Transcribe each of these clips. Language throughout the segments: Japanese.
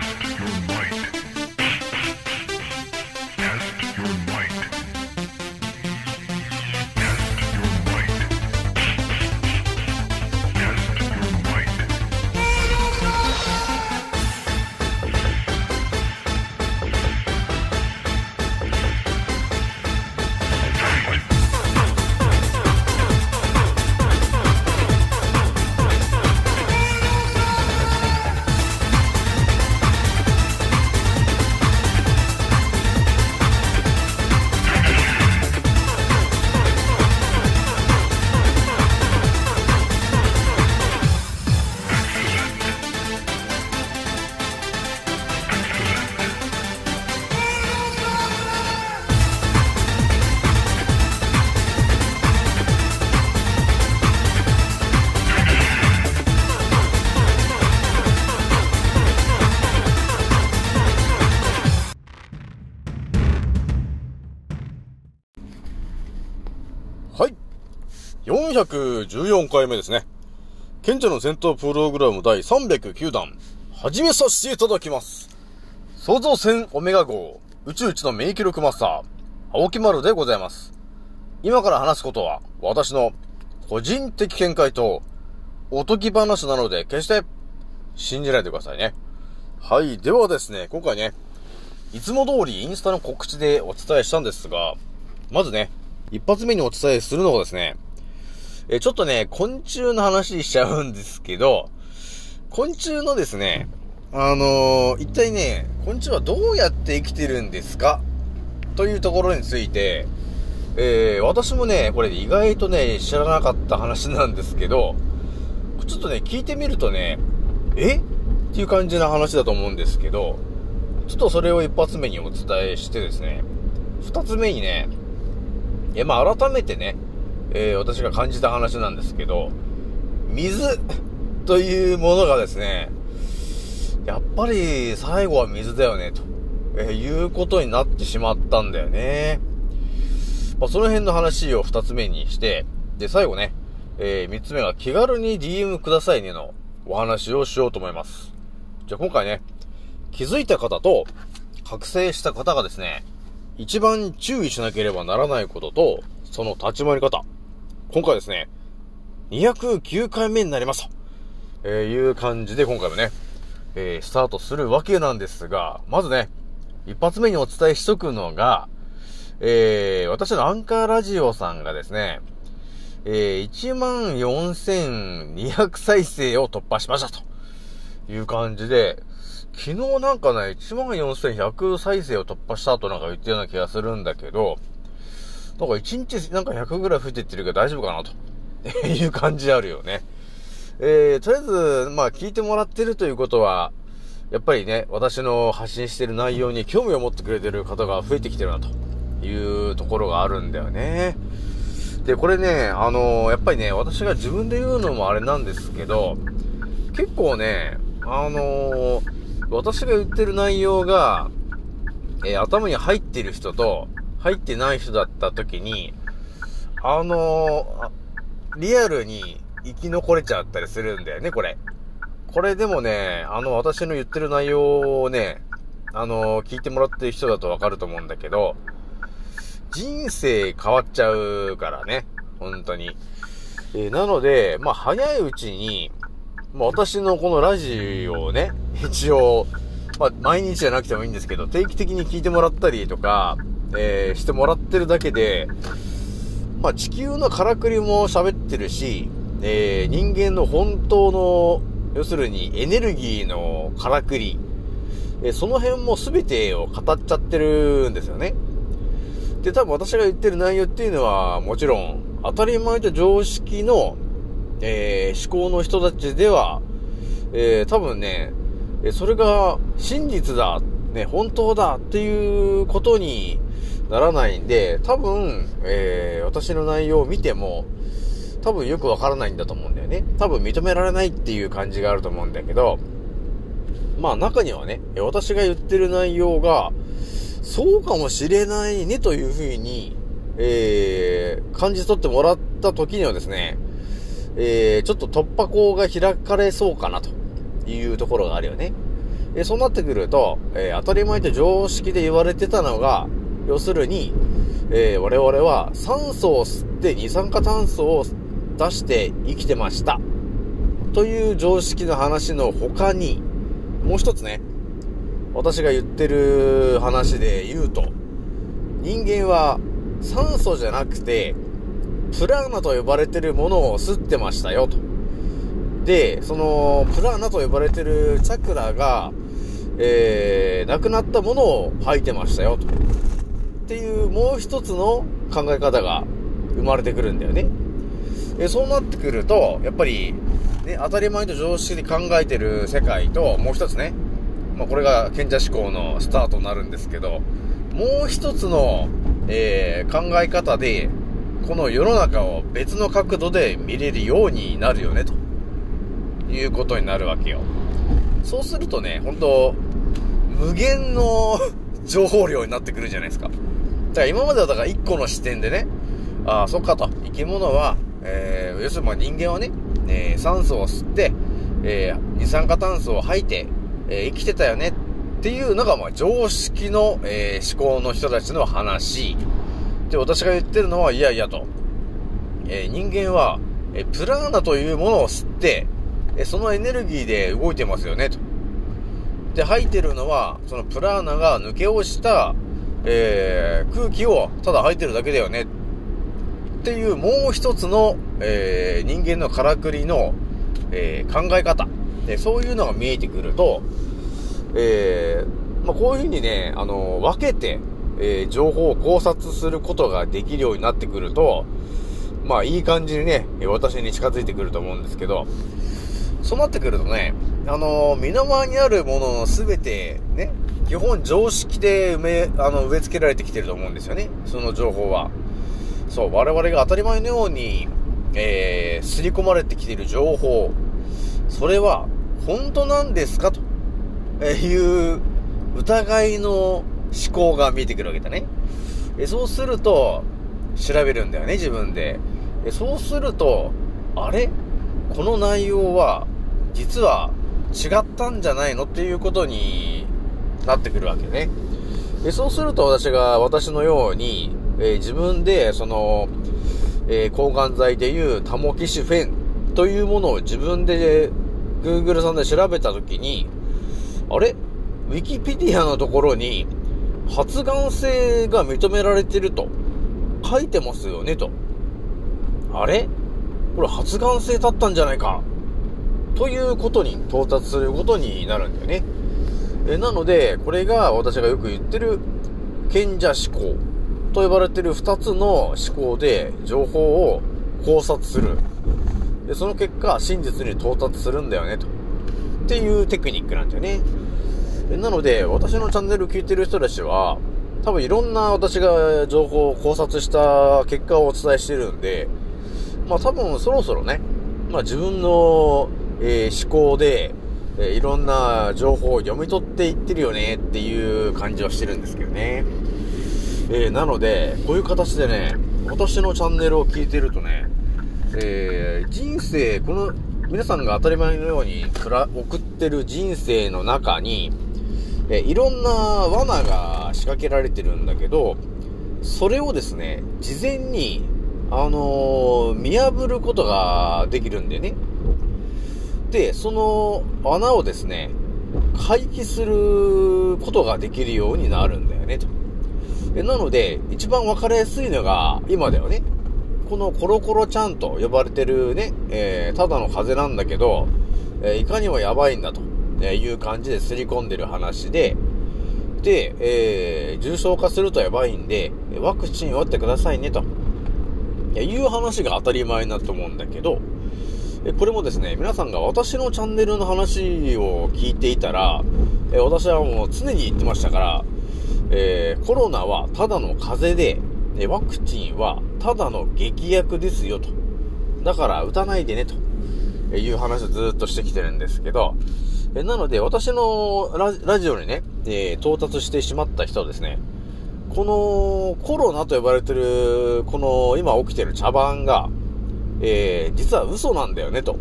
Test your might. 414回目ですね。賢者の戦闘プログラム第309弾、始めさせていただきます。創造船オメガ号、宇宙一の免疫力マスター、青木丸でございます。今から話すことは、私の個人的見解と、おとぎ話なので、決して、信じないでくださいね。はい。ではですね、今回ね、いつも通りインスタの告知でお伝えしたんですが、まずね、一発目にお伝えするのはですね、え、ちょっとね、昆虫の話しちゃうんですけど、昆虫のですね、あのー一体ね、昆虫はどうやって生きてるんですか？というところについて、えー、私もね、これ意外とね、知らなかった話なんですけど、ちょっとね、聞いてみるとね、え？っていう感じな話だと思うんですけど、ちょっとそれを一発目にお伝えしてですね、二つ目にね、え、ま、改めてね、えー私が感じた話なんですけど、水というものがですね、やっぱり最後は水だよね、と、えーいうことになってしまったんだよね。まあ、その辺の話を二つ目にして、で、最後ね、えー三つ目は気軽に DM くださいねのお話をしようと思います。じゃあ今回ね、気づいた方と覚醒した方がですね、一番注意しなければならないことと、その立ち回り方。今回ですね、209回目になりますと、えーいう感じで今回もね、えースタートするわけなんですが、まずね、一発目にお伝えしとくのが、えー私のアンカーラジオさんがですね、えー、14,200再生を突破しましたという感じで、昨日なんかね、14,100再生を突破した後なんか言ったような気がするんだけど、なんか1日なんか100ぐらい増えてってるけど大丈夫かなと いう感じあるよね。えー、とりあえず、まあ聞いてもらってるということは、やっぱりね、私の発信してる内容に興味を持ってくれてる方が増えてきてるなというところがあるんだよね。で、これね、あのーやっぱりね、私が自分で言うのもあれなんですけど、結構ね、あのー私が言ってる内容が、えー頭に入ってる人と、入ってない人だった時に、あのーリアルに生き残れちゃったりするんだよね、これ。これでもね、あの、私の言ってる内容をね、あのー聞いてもらってる人だとわかると思うんだけど、人生変わっちゃうからね、本当に。えーなので、まあ、早いうちに、まあ、私のこのラジオをね、一応、まあ、毎日じゃなくてもいいんですけど、定期的に聞いてもらったりとか、えーしてもらってるだけで、まあ、地球のからくりも喋ってるし、えー人間の本当の、要するにエネルギーのからくり、えーその辺も全てを語っちゃってるんですよね。で、多分私が言ってる内容っていうのは、もちろん、当たり前と常識の、えー思考の人たちでは、えー多分ね、それが真実だ、ね、本当だっていうことにならないんで、多分、えー私の内容を見ても、多分よくわからないんだと思うんだよね。多分認められないっていう感じがあると思うんだけど、まあ中にはね、私が言ってる内容が、そうかもしれないねというふうに、えー、感じ取ってもらった時にはですね、えー、ちょっと突破口が開かれそうかなというところがあるよね。で、そうなってくると、えー当たり前と常識で言われてたのが、要するに、えー我々は酸素を吸って二酸化炭素を出して生きてました。という常識の話の他に、もう一つね、私が言ってる話で言うと、人間は酸素じゃなくて、プラーナと呼ばれてるものを吸ってましたよと。で、その、プラーナと呼ばれてるチャクラが、えー、亡くなったものを吐いてましたよと。もう一つの考え方が生まれてくるんだよね。えそうなってくると、やっぱり、ね、当たり前と常識で考えてる世界と、もう一つね、まあ、これが賢者思考のスタートになるんですけど、もう一つの、えー考え方で、この世の中を別の角度で見れるようになるよね、ということになるわけよ。そうするとね、本当無限の情報量になってくるじゃないですか。だから今まではだから一個の視点でね、ああ、そっかと、生き物は、えー、要するにまあ人間はね、えー酸素を吸って、えー二酸化炭素を吐いて、えー生きてたよねっていうのがまあ常識の、えー思考の人たちの話。で、私が言ってるのは、いやいやと、えー人間は、えープラーナというものを吸って、えーそのエネルギーで動いてますよねと。で、吐いてるのは、そのプラーナが抜け落ちた、えー空気をただ吐いてるだけだよね。っていうもう一つの、えー人間のからくりの、えー考え方。で、そういうのが見えてくると、えまあ、こういうふうにね、あの分けて、え情報を考察することができるようになってくると、まあ、いい感じにね、私に近づいてくると思うんですけど、そうなってくるとね、あの身の回りにあるもののすべて、ね、基本常識で埋め、あの、植え付けられてきてると思うんですよね。その情報は。そう、我々が当たり前のように、えー、刷り込まれてきている情報、それは、本当なんですか？と、えいう、疑いの思考が見えてくるわけだね。えそうすると、調べるんだよね、自分で。えそうすると、あれ？この内容は、実は違ったんじゃないの？っていうことになってくるわけね。でそうすると私が、私のように、えー自分で、その、えー抗がん剤でいうタモキシフェンというものを自分で Google さんで調べたときに、あれ？ウィキペディアのところに発がん性が認められてると書いてますよねと。あれ？これ発がん性だったんじゃないかということに到達することになるんだよね。えなので、これが私がよく言ってる賢者思考と呼ばれてる二つの思考で情報を考察する。で、その結果、真実に到達するんだよね、と。っていうテクニックなんだよね。なので、私のチャンネル聞いてる人たちは、多分いろんな私が情報を考察した結果をお伝えしてるんで、まあ多分そろそろね、まあ自分の、えー思考で、えいろんな情報を読み取っていってるよねっていう感じはしてるんですけどね。えーなので、こういう形でね、私のチャンネルを聞いてるとね、えー人生、この、皆さんが当たり前のようにくら送ってる人生の中に、えーいろんな罠が仕掛けられてるんだけど、それをですね、事前に、あの見破ることができるんだよね。で、その穴をですね、回帰することができるようになるんだよね、と。なので、一番わかりやすいのが、今だよね。このコロコロちゃんと呼ばれてるね、えーただの風邪なんだけど、えーいかにもやばいんだと、えいう感じで刷り込んでる話で、で、えー重症化するとやばいんで、ワクチンを打ってくださいね、と。いう話が当たり前になると思うんだけど、これもですね、皆さんが私のチャンネルの話を聞いていたら、え私はもう常に言ってましたから、えーコロナはただの風邪で、えワクチンはただの劇薬ですよと。だから打たないでねという話をずっとしてきてるんですけど、えなので私のララジオにね、えー到達してしまった人はですね、このコロナと呼ばれてる、この今起きてる茶番が、えー実は嘘なんだよねと。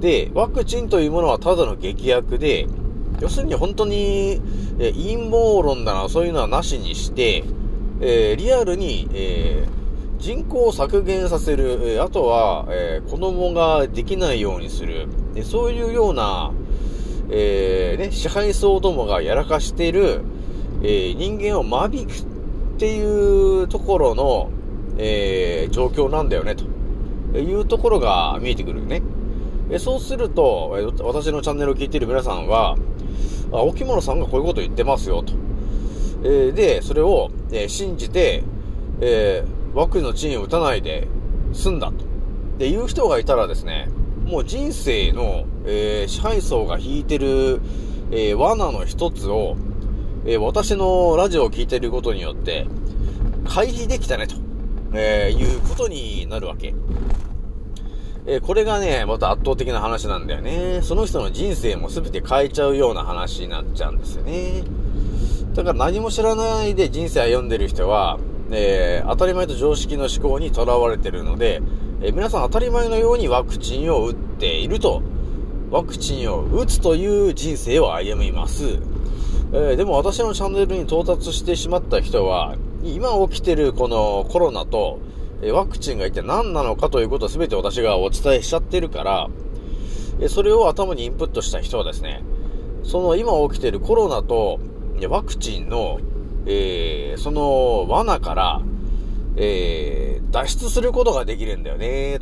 で、ワクチンというものはただの劇薬で、要するに本当に、えー陰謀論だな、そういうのはなしにして、えーリアルに、えー人口を削減させる、えあとは、えー子供ができないようにする、でそういうような、えね、支配層どもがやらかしている、え人間を間引くっていうところの、え状況なんだよね、というところが見えてくるよね。えそうすると、え私のチャンネルを聞いている皆さんは、あ、沖村さんがこういうこと言ってますよ、と。えで、それを、え信じて、えーワクチンのチンを打たないで済んだと。で、いう人がいたらですね、もう人生の、えー支配層が引いてる、えー罠の一つを、えー私のラジオを聞いてることによって、回避できたね、と、えーいうことになるわけ。えこれがね、また圧倒的な話なんだよね。その人の人生も全て変えちゃうような話になっちゃうんですよね。だから何も知らないで人生歩んでる人は、えー当たり前と常識の思考にとらわれてるので、えー皆さん当たり前のようにワクチンを打っていると、ワクチンを打つという人生を歩みます。えーでも私のチャンネルに到達してしまった人は、今起きてるこのコロナと、えワクチンが一体何なのかということを全て私がお伝えしちゃってるから、えそれを頭にインプットした人はですね、その今起きてるコロナとワクチンの、えーその罠から、えー脱出することができるんだよね、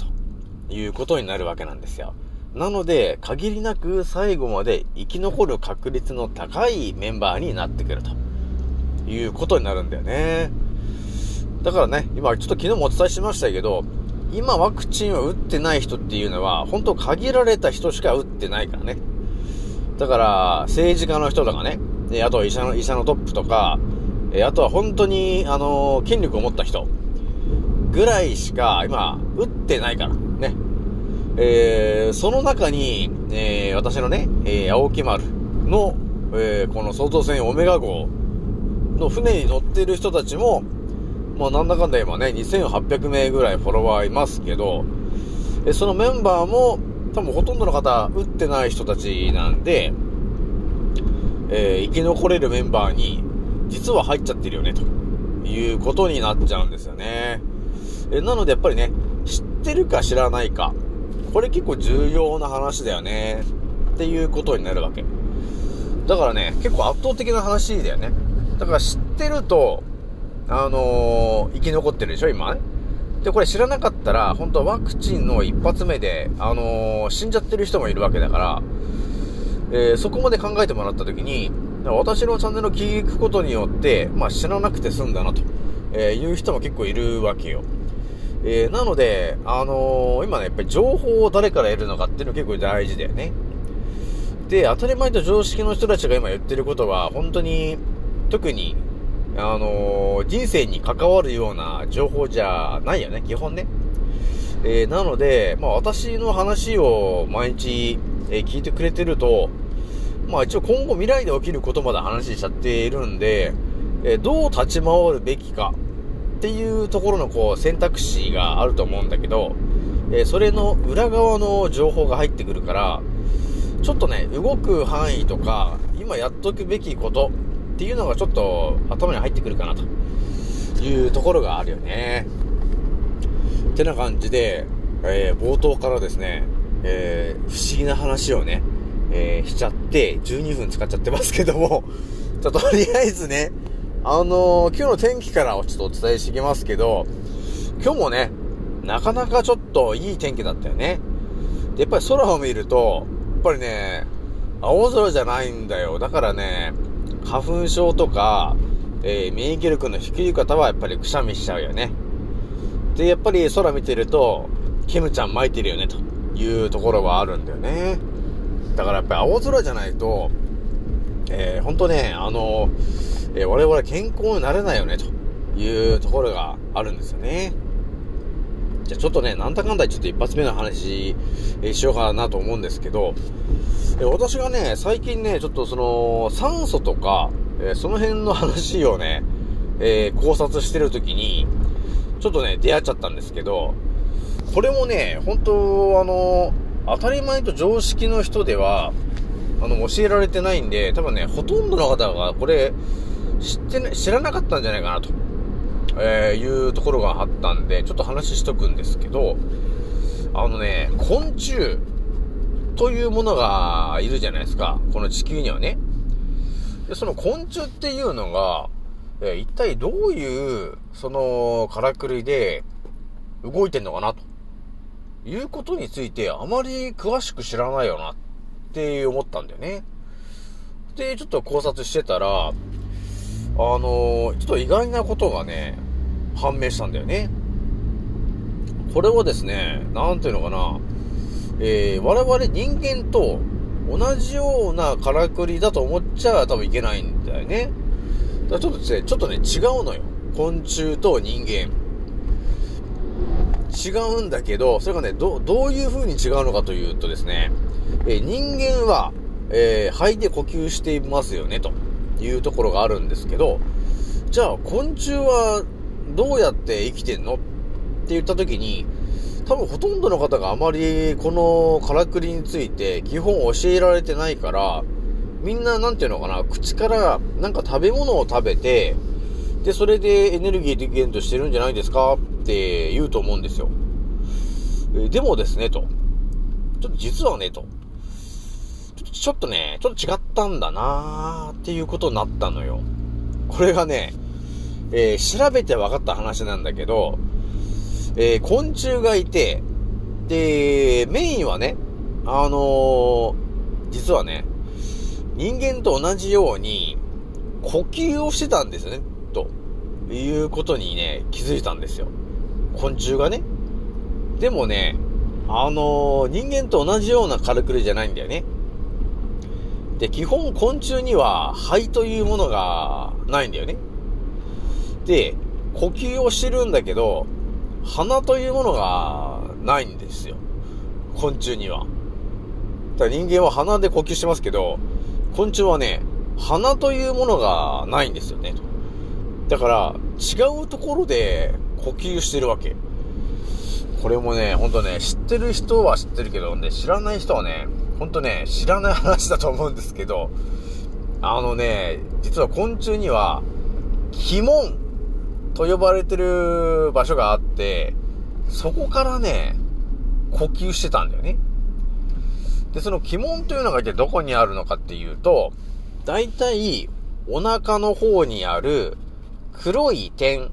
ということになるわけなんですよ。なので、限りなく最後まで生き残る確率の高いメンバーになってくるということになるんだよね。だからね、今ちょっと昨日もお伝えしましたけど、今ワクチンを打ってない人っていうのは、本当限られた人しか打ってないからね。だから、政治家の人とかね、あとは医者の、医者のトップとか、あとは本当に、あの権力を持った人ぐらいしか今、打ってないから、ね。えー、その中に、えー、私のね、えー、青木丸の、えー、この創造船オメガ号の船に乗ってる人たちも、まあなんだかんだ今ね、2800名ぐらいフォロワーいますけど、えそのメンバーも、多分ほとんどの方、打ってない人たちなんで、えー生き残れるメンバーに、実は入っちゃってるよね、ということになっちゃうんですよね。えなのでやっぱりね、知ってるか知らないか、これ結構重要な話だよね、っていうことになるわけ。だからね、結構圧倒的な話だよね。だから知ってると、あのー生き残ってるでしょ、今？ね。で、これ知らなかったら、本当はワクチンの一発目で、あのー死んじゃってる人もいるわけだから、えーそこまで考えてもらったときに、私のチャンネルを聞くことによって、まあ知らなくて済んだなと、えいう人も結構いるわけよ。えなので、あの今ね、やっぱり情報を誰から得るのかっていうの結構大事だよね。で、当たり前と常識の人たちが今言ってることは、本当に、特に、あのー人生に関わるような情報じゃないよね、基本ね。えーなので、まあ私の話を毎日、えー聞いてくれてると、まあ一応今後未来で起きることまで話しちゃっているんで、えどう立ち回るべきかっていうところのこう選択肢があると思うんだけど、えそれの裏側の情報が入ってくるから、ちょっとね、動く範囲とか、今やっとくべきことっていうのがちょっと頭に入ってくるかなというところがあるよね。ってな感じで、えー冒頭からですね、えー不思議な話をね、えーしちゃって、12分使っちゃってますけども、じゃとりあえずね、あの今日の天気からちょっとお伝えしていきますけど、今日もね、なかなかちょっといい天気だったよね。でやっぱり空を見ると、やっぱりね、青空じゃないんだよ。だからね、花粉症とか、えー免疫力の低い方はやっぱりくしゃみしちゃうよね。で、やっぱり空見てると、キムちゃん巻いてるよね、というところはあるんだよね。だからやっぱり青空じゃないと、えー、ほんとね、あの、えー我々健康になれないよね、というところがあるんですよね。じゃあちょっとね、なんだかんだちょっと一発目の話、えしようかなと思うんですけど、え私がね、最近ね、ちょっとその、酸素とか、えその辺の話をね、えー考察してるときに、ちょっとね、出会っちゃったんですけど、これもね、本当あの、当たり前と常識の人では、あの、教えられてないんで、多分ね、ほとんどの方がこれ、知ってね、知らなかったんじゃないかなと、えー、いうところがあったんで、ちょっと話しとくんですけど、あのね、昆虫というものがいるじゃないですか。この地球にはね。で、その昆虫っていうのが、えー、一体どういう、その、からくりで動いてんのかなと。いうことについてあまり詳しく知らないよなって思ったんだよね。で、ちょっと考察してたら、あのー、ちょっと意外なことがね、判明したんだよね。これはですね、なんていうのかな、えー、我々人間と同じようなからくりだと思っちゃ多分いけないんだよね。だからちょっとね、ちょっとね、違うのよ。昆虫と人間。違うんだけど、それがね、ど、どういう風に違うのかというとですね、えー、人間は、えー、肺で呼吸していますよね、というところがあるんですけど、じゃあ、昆虫はどうやって生きてんのって言った時に、多分ほとんどの方があまりこのからくりについて基本教えられてないから、みんななんていうのかな、口からなんか食べ物を食べて、で、それでエネルギー源としてるんじゃないですか？って言うと思うんですよ。でもですね、と。ちょっと実はね、と。ちょっとね、ちょっと違ったんだなーっていうことになったのよ。これがね、えー、調べて分かった話なんだけど、えー、昆虫がいて、で、メインはね、あのー、実はね、人間と同じように、呼吸をしてたんですよね。いうことにね、気づいたんですよ。昆虫がね。でもね、あのー、人間と同じようなカルクルじゃないんだよね。で、基本昆虫には肺というものがないんだよね。で、呼吸をしてるんだけど、鼻というものがないんですよ。昆虫には。だから人間は鼻で呼吸してますけど、昆虫はね、鼻というものがないんですよね。だから、違うところで呼吸してるわけ。これもね、ほんとね、知ってる人は知ってるけどね、知らない人はね、ほんとね、知らない話だと思うんですけど、あのね、実は昆虫には、鬼門と呼ばれてる場所があって、そこからね、呼吸してたんだよね。で、その鬼門というのが一体どこにあるのかっていうと、大体、お腹の方にある黒い点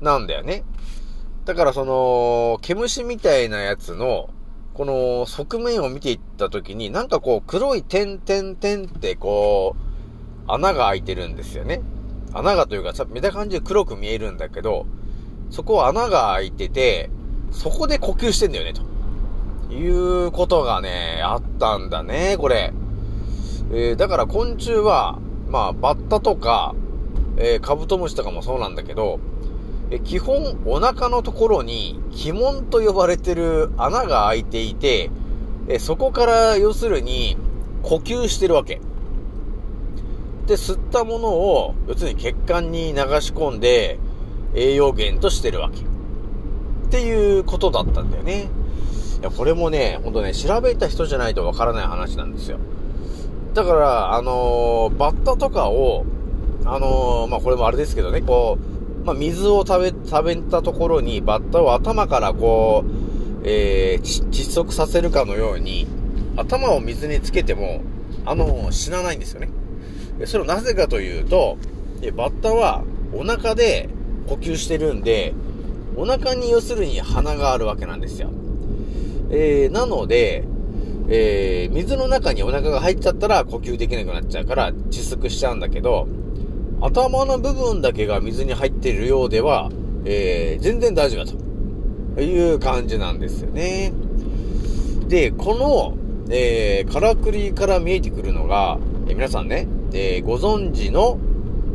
なんだよね。だからその、毛虫みたいなやつの、この側面を見ていったときに、なんかこう黒い点点点ってこう、穴が開いてるんですよね。穴がというか、見た感じで黒く見えるんだけど、そこ穴が開いてて、そこで呼吸してんだよね、ということがね、あったんだね、これ。えー、だから昆虫は、まあ、バッタとか、えー、カブトムシとかもそうなんだけど、え基本お腹のところに鬼門と呼ばれてる穴が開いていて、えそこから要するに呼吸してるわけ。で、吸ったものを、要するに血管に流し込んで栄養源としてるわけ。っていうことだったんだよね。いや、これもね、ほんとね、調べた人じゃないとわからない話なんですよ。だから、あのー、バッタとかを、あのー、まあ、これもあれですけどね、こう、まあ、水を食べ、食べたところにバッタを頭からこう、えー、窒息させるかのように、頭を水につけても、あの、死なないんですよね。それはなぜかというと、バッタはお腹で呼吸してるんで、お腹に要するに鼻があるわけなんですよ。えー、なので、えー、水の中にお腹が入っちゃったら呼吸できなくなっちゃうから窒息しちゃうんだけど、頭の部分だけが水に入っているようでは、えー、全然大丈夫だと。いう感じなんですよね。で、この、えー、からくりから見えてくるのが、えー、皆さんね、えー、ご存知の、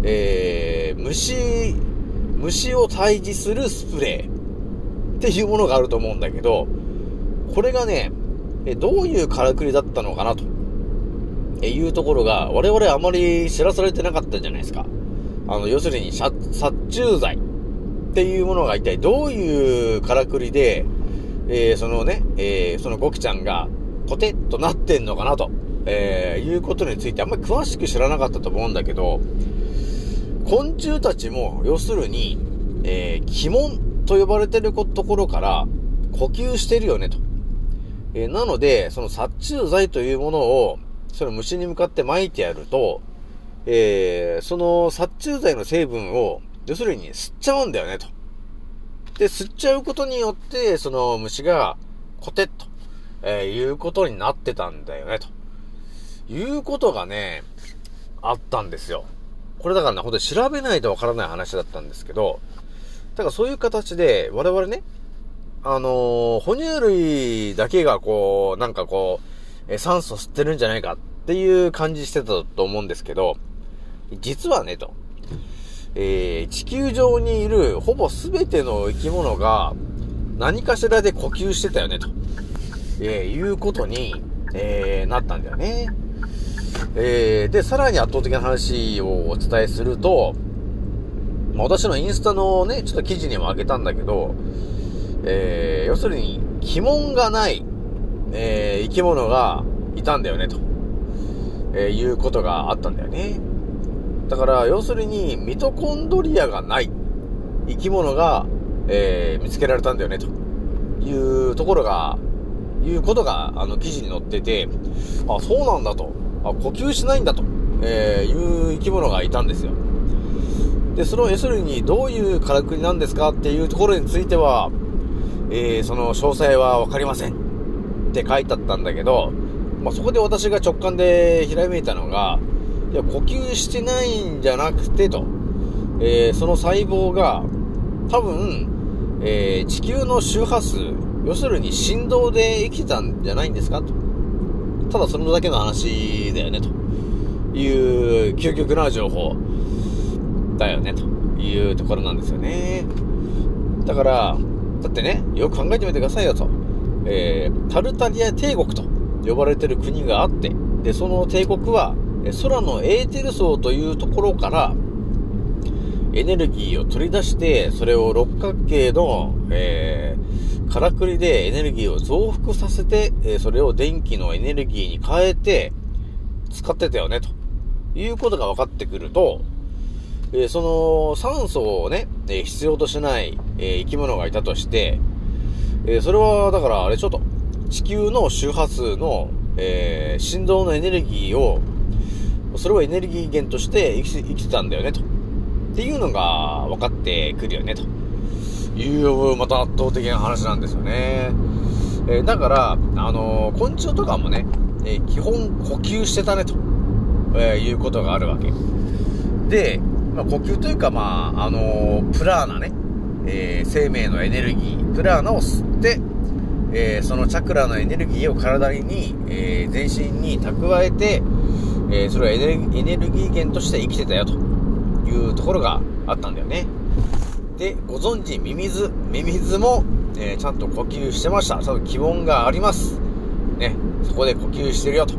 えー、虫、虫を退治するスプレー。っていうものがあると思うんだけど、これがね、えどういうからくりだったのかなと。えいうところが、我々あまり知らされてなかったじゃないですか。あの、要するに、殺虫剤っていうものが一体どういうからくりで、えー、そのね、えー、そのゴキちゃんが、ポテッとなってんのかなとえー、いうことについてあんまり詳しく知らなかったと思うんだけど、昆虫たちも、要するに、えー、鬼門と呼ばれてるところから呼吸してるよねと。えー、なので、その殺虫剤というものを、その虫に向かって撒いてやると、えー、その殺虫剤の成分を、要するに吸っちゃうんだよねと。で、吸っちゃうことによって、その虫が、コテッと、えー、いうことになってたんだよね、と。いうことがね、あったんですよ。これだからね、ほんと調べないとわからない話だったんですけど、だからそういう形で、我々ね、あのー、哺乳類だけがこう、なんかこう、え酸素吸ってるんじゃないかっていう感じしてたと思うんですけど、実はね、と。えー、地球上にいるほぼ全ての生き物が何かしらで呼吸してたよね、と、えー、いうことに、えー、なったんだよね。えー、で、さらに圧倒的な話をお伝えすると、まあ、私のインスタのね、ちょっと記事にもあげたんだけど、えー、要するに、鬼門がない、えー、生き物がいたんだよね、と、えー、いうことがあったんだよね。だから、要するに、ミトコンドリアがない生き物が、えー、見つけられたんだよね、というところが、いうことが、あの、記事に載ってて、あ、そうなんだと。あ、呼吸しないんだと、え、いう生き物がいたんですよ。で、その、要するに、どういうからくりなんですかっていうところについては、えー、その、詳細はわかりません。って書いてあったんだけど、まあ、そこで私が直感でひらめいたのが、いや、呼吸してないんじゃなくてと、えー、その細胞が、多分、えー、地球の周波数、要するに振動で生きてたんじゃないんですかと。ただそれだけの話だよね、という究極な情報だよね、というところなんですよね。だから、だってね、よく考えてみてくださいよと。えー、タルタリア帝国と呼ばれてる国があって、で、その帝国は、空のエーテル層というところから、エネルギーを取り出して、それを六角形の、えー、からくりでエネルギーを増幅させて、え、それを電気のエネルギーに変えて、使ってたよね、と。いうことが分かってくると、え、その酸素をね、え、必要としない、え、生き物がいたとして、えそれは、だからあれちょっと、地球の周波数の、え振動のエネルギーをそれをエネルギー源として生き生きてたんだよね、と。っていうのが分かってくるよね、という、また圧倒的な話なんですよね。えー、だから、あのー、昆虫とかもね、えー、基本呼吸してたね、と、えいうことがあるわけ。で、まあ、呼吸というか、まあ、あのプラーナね、えー生命のエネルギー、プラーナを吸って、えそのチャクラのエネルギーを体に、え全身に蓄えて、え、それはエネルギー源として生きてたよというところがあったんだよね。で、ご存知、ミミズ。ミミズも、え、ちゃんと呼吸してました。ちゃんと気温があります。ね、そこで呼吸してるよと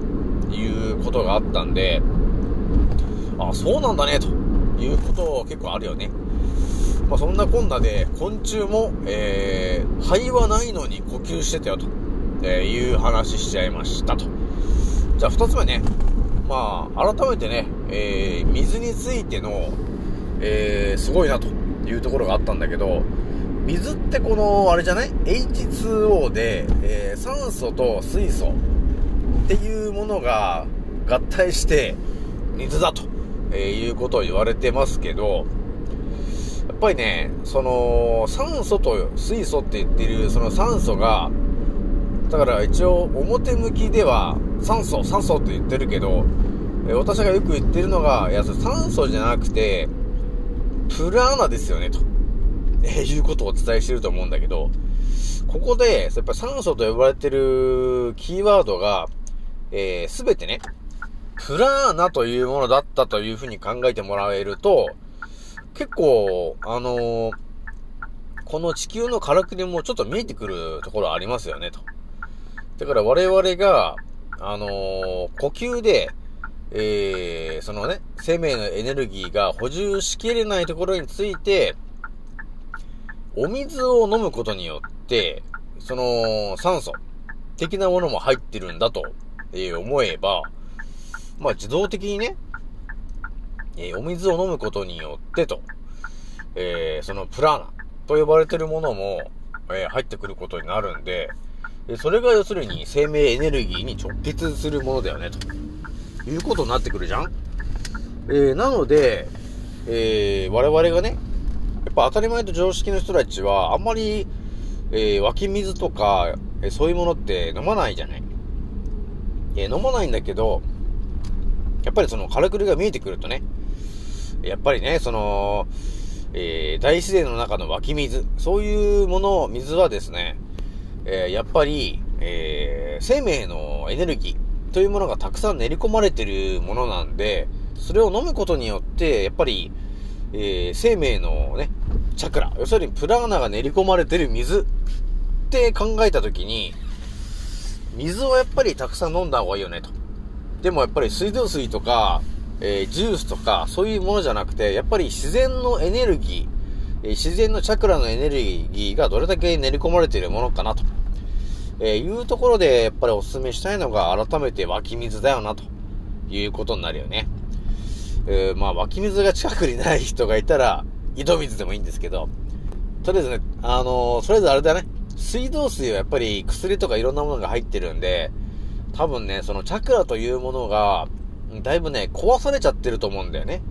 いうことがあったんで、あ、そうなんだね、ということ結構あるよね。まあ、そんなこんなで、昆虫も、えー、肺はないのに呼吸してたよと、えいう話しちゃいましたと。じゃあ二つ目ね、まあ、改めてね、えー、水についての、えー、すごいなというところがあったんだけど、水ってこの、あれじゃない ?H2O で、えー、酸素と水素っていうものが合体して水だと、えいうことを言われてますけど、ぱりね、その、酸素と水素って言ってる、その酸素が、だから一応表向きでは酸素、酸素って言ってるけど、え私がよく言ってるのが、いや、酸素じゃなくて、プラーナですよね、と、え、いうことをお伝えしてると思うんだけど、ここで、やっぱ酸素と呼ばれてるキーワードが、えす、べてね、プラーナというものだったというふうに考えてもらえると、結構、あのー、この地球のからくりもちょっと見えてくるところありますよね、と。だから我々が、あのー、呼吸で、えー、そのね、生命のエネルギーが補充しきれないところについて、お水を飲むことによって、その酸素的なものも入ってるんだと、えー思えば、まあ自動的にね、えーお水を飲むことによってと、えーそのプラーナと呼ばれてるものも、えー入ってくることになるんで、えそれが要するに生命エネルギーに直結するものだよね、と。いうことになってくるじゃん。えーなので、えー我々がね、やっぱ当たり前と常識の人たちは、あんまり、えー湧き水とか、えそういうものって飲まないじゃない。え飲まないんだけど、やっぱりそのからくりが見えてくるとね、やっぱりね、その、えー大自然の中の湧き水、そういうもの、水はですね、えーやっぱり、えー生命のエネルギーというものがたくさん練り込まれてるものなんで、それを飲むことによって、やっぱり、えー生命のね、チャクラ、要するにプラーナが練り込まれてる水って考えたときに、水をやっぱりたくさん飲んだ方がいいよねと。でもやっぱり水道水とか、えージュースとか、そういうものじゃなくて、やっぱり自然のエネルギー、えー自然のチャクラのエネルギーがどれだけ練り込まれているものかなと、えーいうところで、やっぱりお勧めしたいのが、改めて湧き水だよな、ということになるよね。えーまあ湧き水が近くにない人がいたら、井戸水でもいいんですけど、とりあえずね、あのーとりあえずあれだね、水道水はやっぱり薬とかいろんなものが入ってるんで、多分ね、そのチャクラというものが、だいぶね、壊されちゃってると思うんだよね。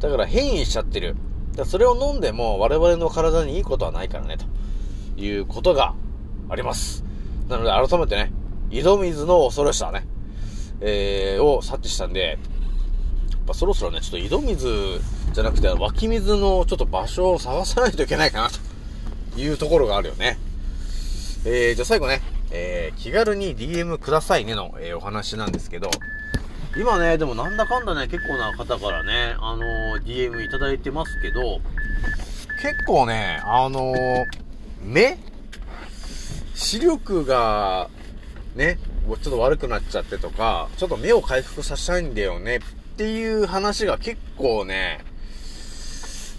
だから変異しちゃってる。だそれを飲んでも我々の体にいいことはないからね、ということがあります。なので改めてね、井戸水の恐ろしさね、えー、を察知したんで、やっぱそろそろね、ちょっと井戸水じゃなくて湧き水のちょっと場所を探さないといけないかな、というところがあるよね。えー、じゃあ最後ね、えー、気軽に DM くださいねの、えーお話なんですけど、今ね、でもなんだかんだね、結構な方からね、あのー DM いただいてますけど、結構ね、あのー目？視力が、ね、ちょっと悪くなっちゃってとか、ちょっと目を回復させたいんだよねっていう話が結構ね、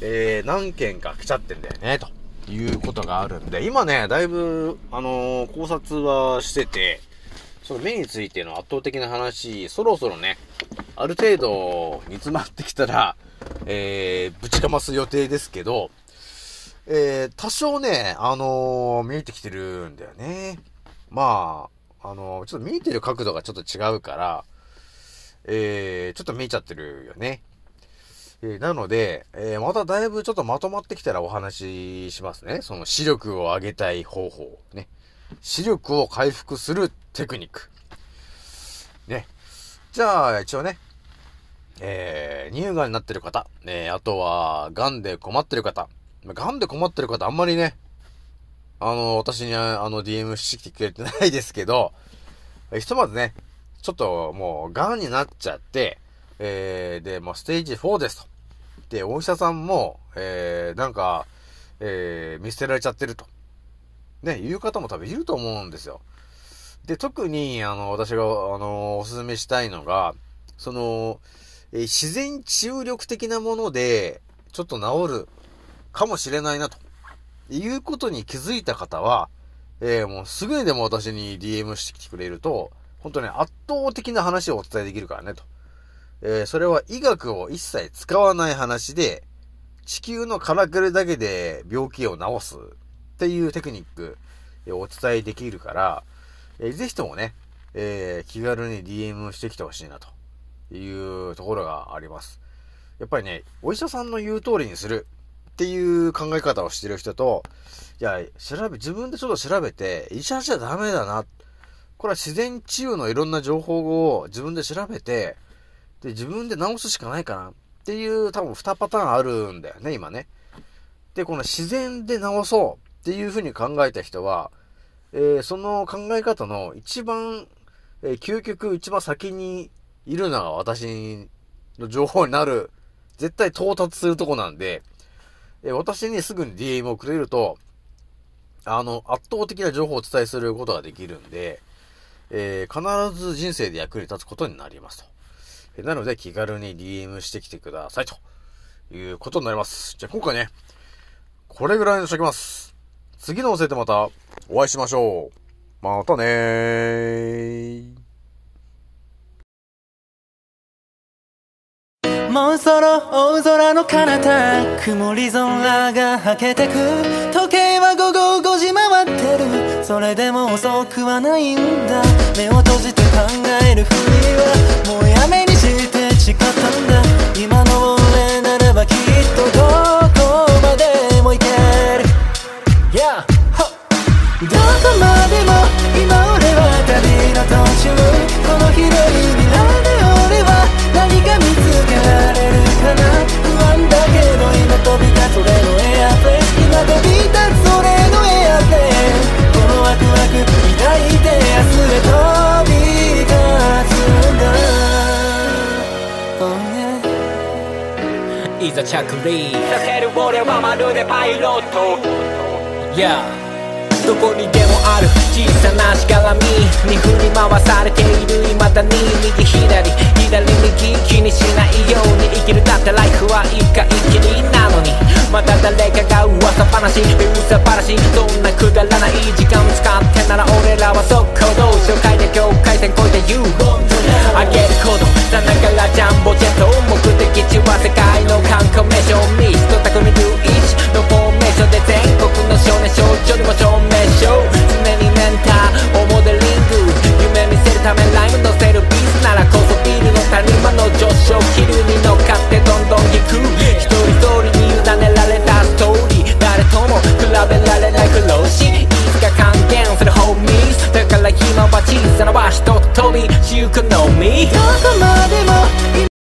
えー、何件か来ちゃってんだよね、ということがあるんで、今ね、だいぶ、あのー考察はしてて、その目についての圧倒的な話、そろそろね、ある程度煮詰まってきたら、えー、ぶちかます予定ですけど、えー、多少ね、あのー見えてきてるんだよね。まあ、あのーちょっと見えてる角度がちょっと違うから、えー、ちょっと見えちゃってるよね。えーなので、えーまただいぶちょっとまとまってきたらお話ししますね。その視力を上げたい方法。ね。視力を回復するテクニック。ね。じゃあ、一応ね、えー、乳がんになってる方、え、あとは、癌で困ってる方。まあ癌で困ってる方、あんまりね、あの、私にあの、DM してきてくれてないですけど、ひとまずね、ちょっともう、癌になっちゃって、えー、で、もうステージ4ですと。で、お医者さんも、えー、なんか、えー、見捨てられちゃってると。ね、いう方も多分いると思うんですよ。で、特に、あの、私が、あの、おすすめしたいのが、その、え自然治癒力的なもので、ちょっと治るかもしれないな、ということに気づいた方は、えーもうすぐにでも私に DM してきてくれると、本当に圧倒的な話をお伝えできるからね、と。えーそれは医学を一切使わない話で、地球のからくりだけで病気を治すっていうテクニック、えお伝えできるから、えーぜひともね、えー気軽に DM してきてほしいなというところがあります。やっぱりね、お医者さんの言う通りにするっていう考え方をしてる人と、いや、調べ、自分でちょっと調べて、医者じゃダメだな。これは自然治癒のいろんな情報を自分で調べて、で、自分で治すしかないかなっていう多分2パターンあるんだよね、今ね。で、この自然で治そうっていうふうに考えた人は、えーその考え方の一番、えー究極一番先にいるのが私の情報になる、絶対到達するとこなんで、えー私にすぐに DM をくれると、あの、圧倒的な情報をお伝えすることができるんで、えー必ず人生で役に立つことになりますと。えーなので気軽に DM してきてくださいということになります。じゃあ今回ね、これぐらいにしときます。次のおえてまたお会いしましょう。またねー。もうそろ大空の彼方曇り空がはけてく時計は午後5時回ってるそれでも遅くはないんだ目を閉じて考えるふりはもうやめにして誓ったんだいざ着陸させる俺はまるでパイロット Yeah どこにでもある。小さなしがらみに振り回されている。未だに右左左右気にしないように生きる。だってライフは一回きりなのに。また誰かが噂話。噂話。そんなくだらない時間使ってなら俺らは速攻動紹介で境界線越えて言う。あげる行動さながらジャンボジェット。目的地は世界の観光名所ミスト匠龍一のフォーム所で全国の少年少女にも証明しよう。常にメンターをモデリング夢見せるためライム乗せるビースならこそビールの谷間の上昇気流に乗っかってどんどん引く。一人一人に委ねられたストーリー。誰とも比べられない苦労しいつか還元するホーミーズ。だから今は小さな場所と飛び私欲のみ。どこまでも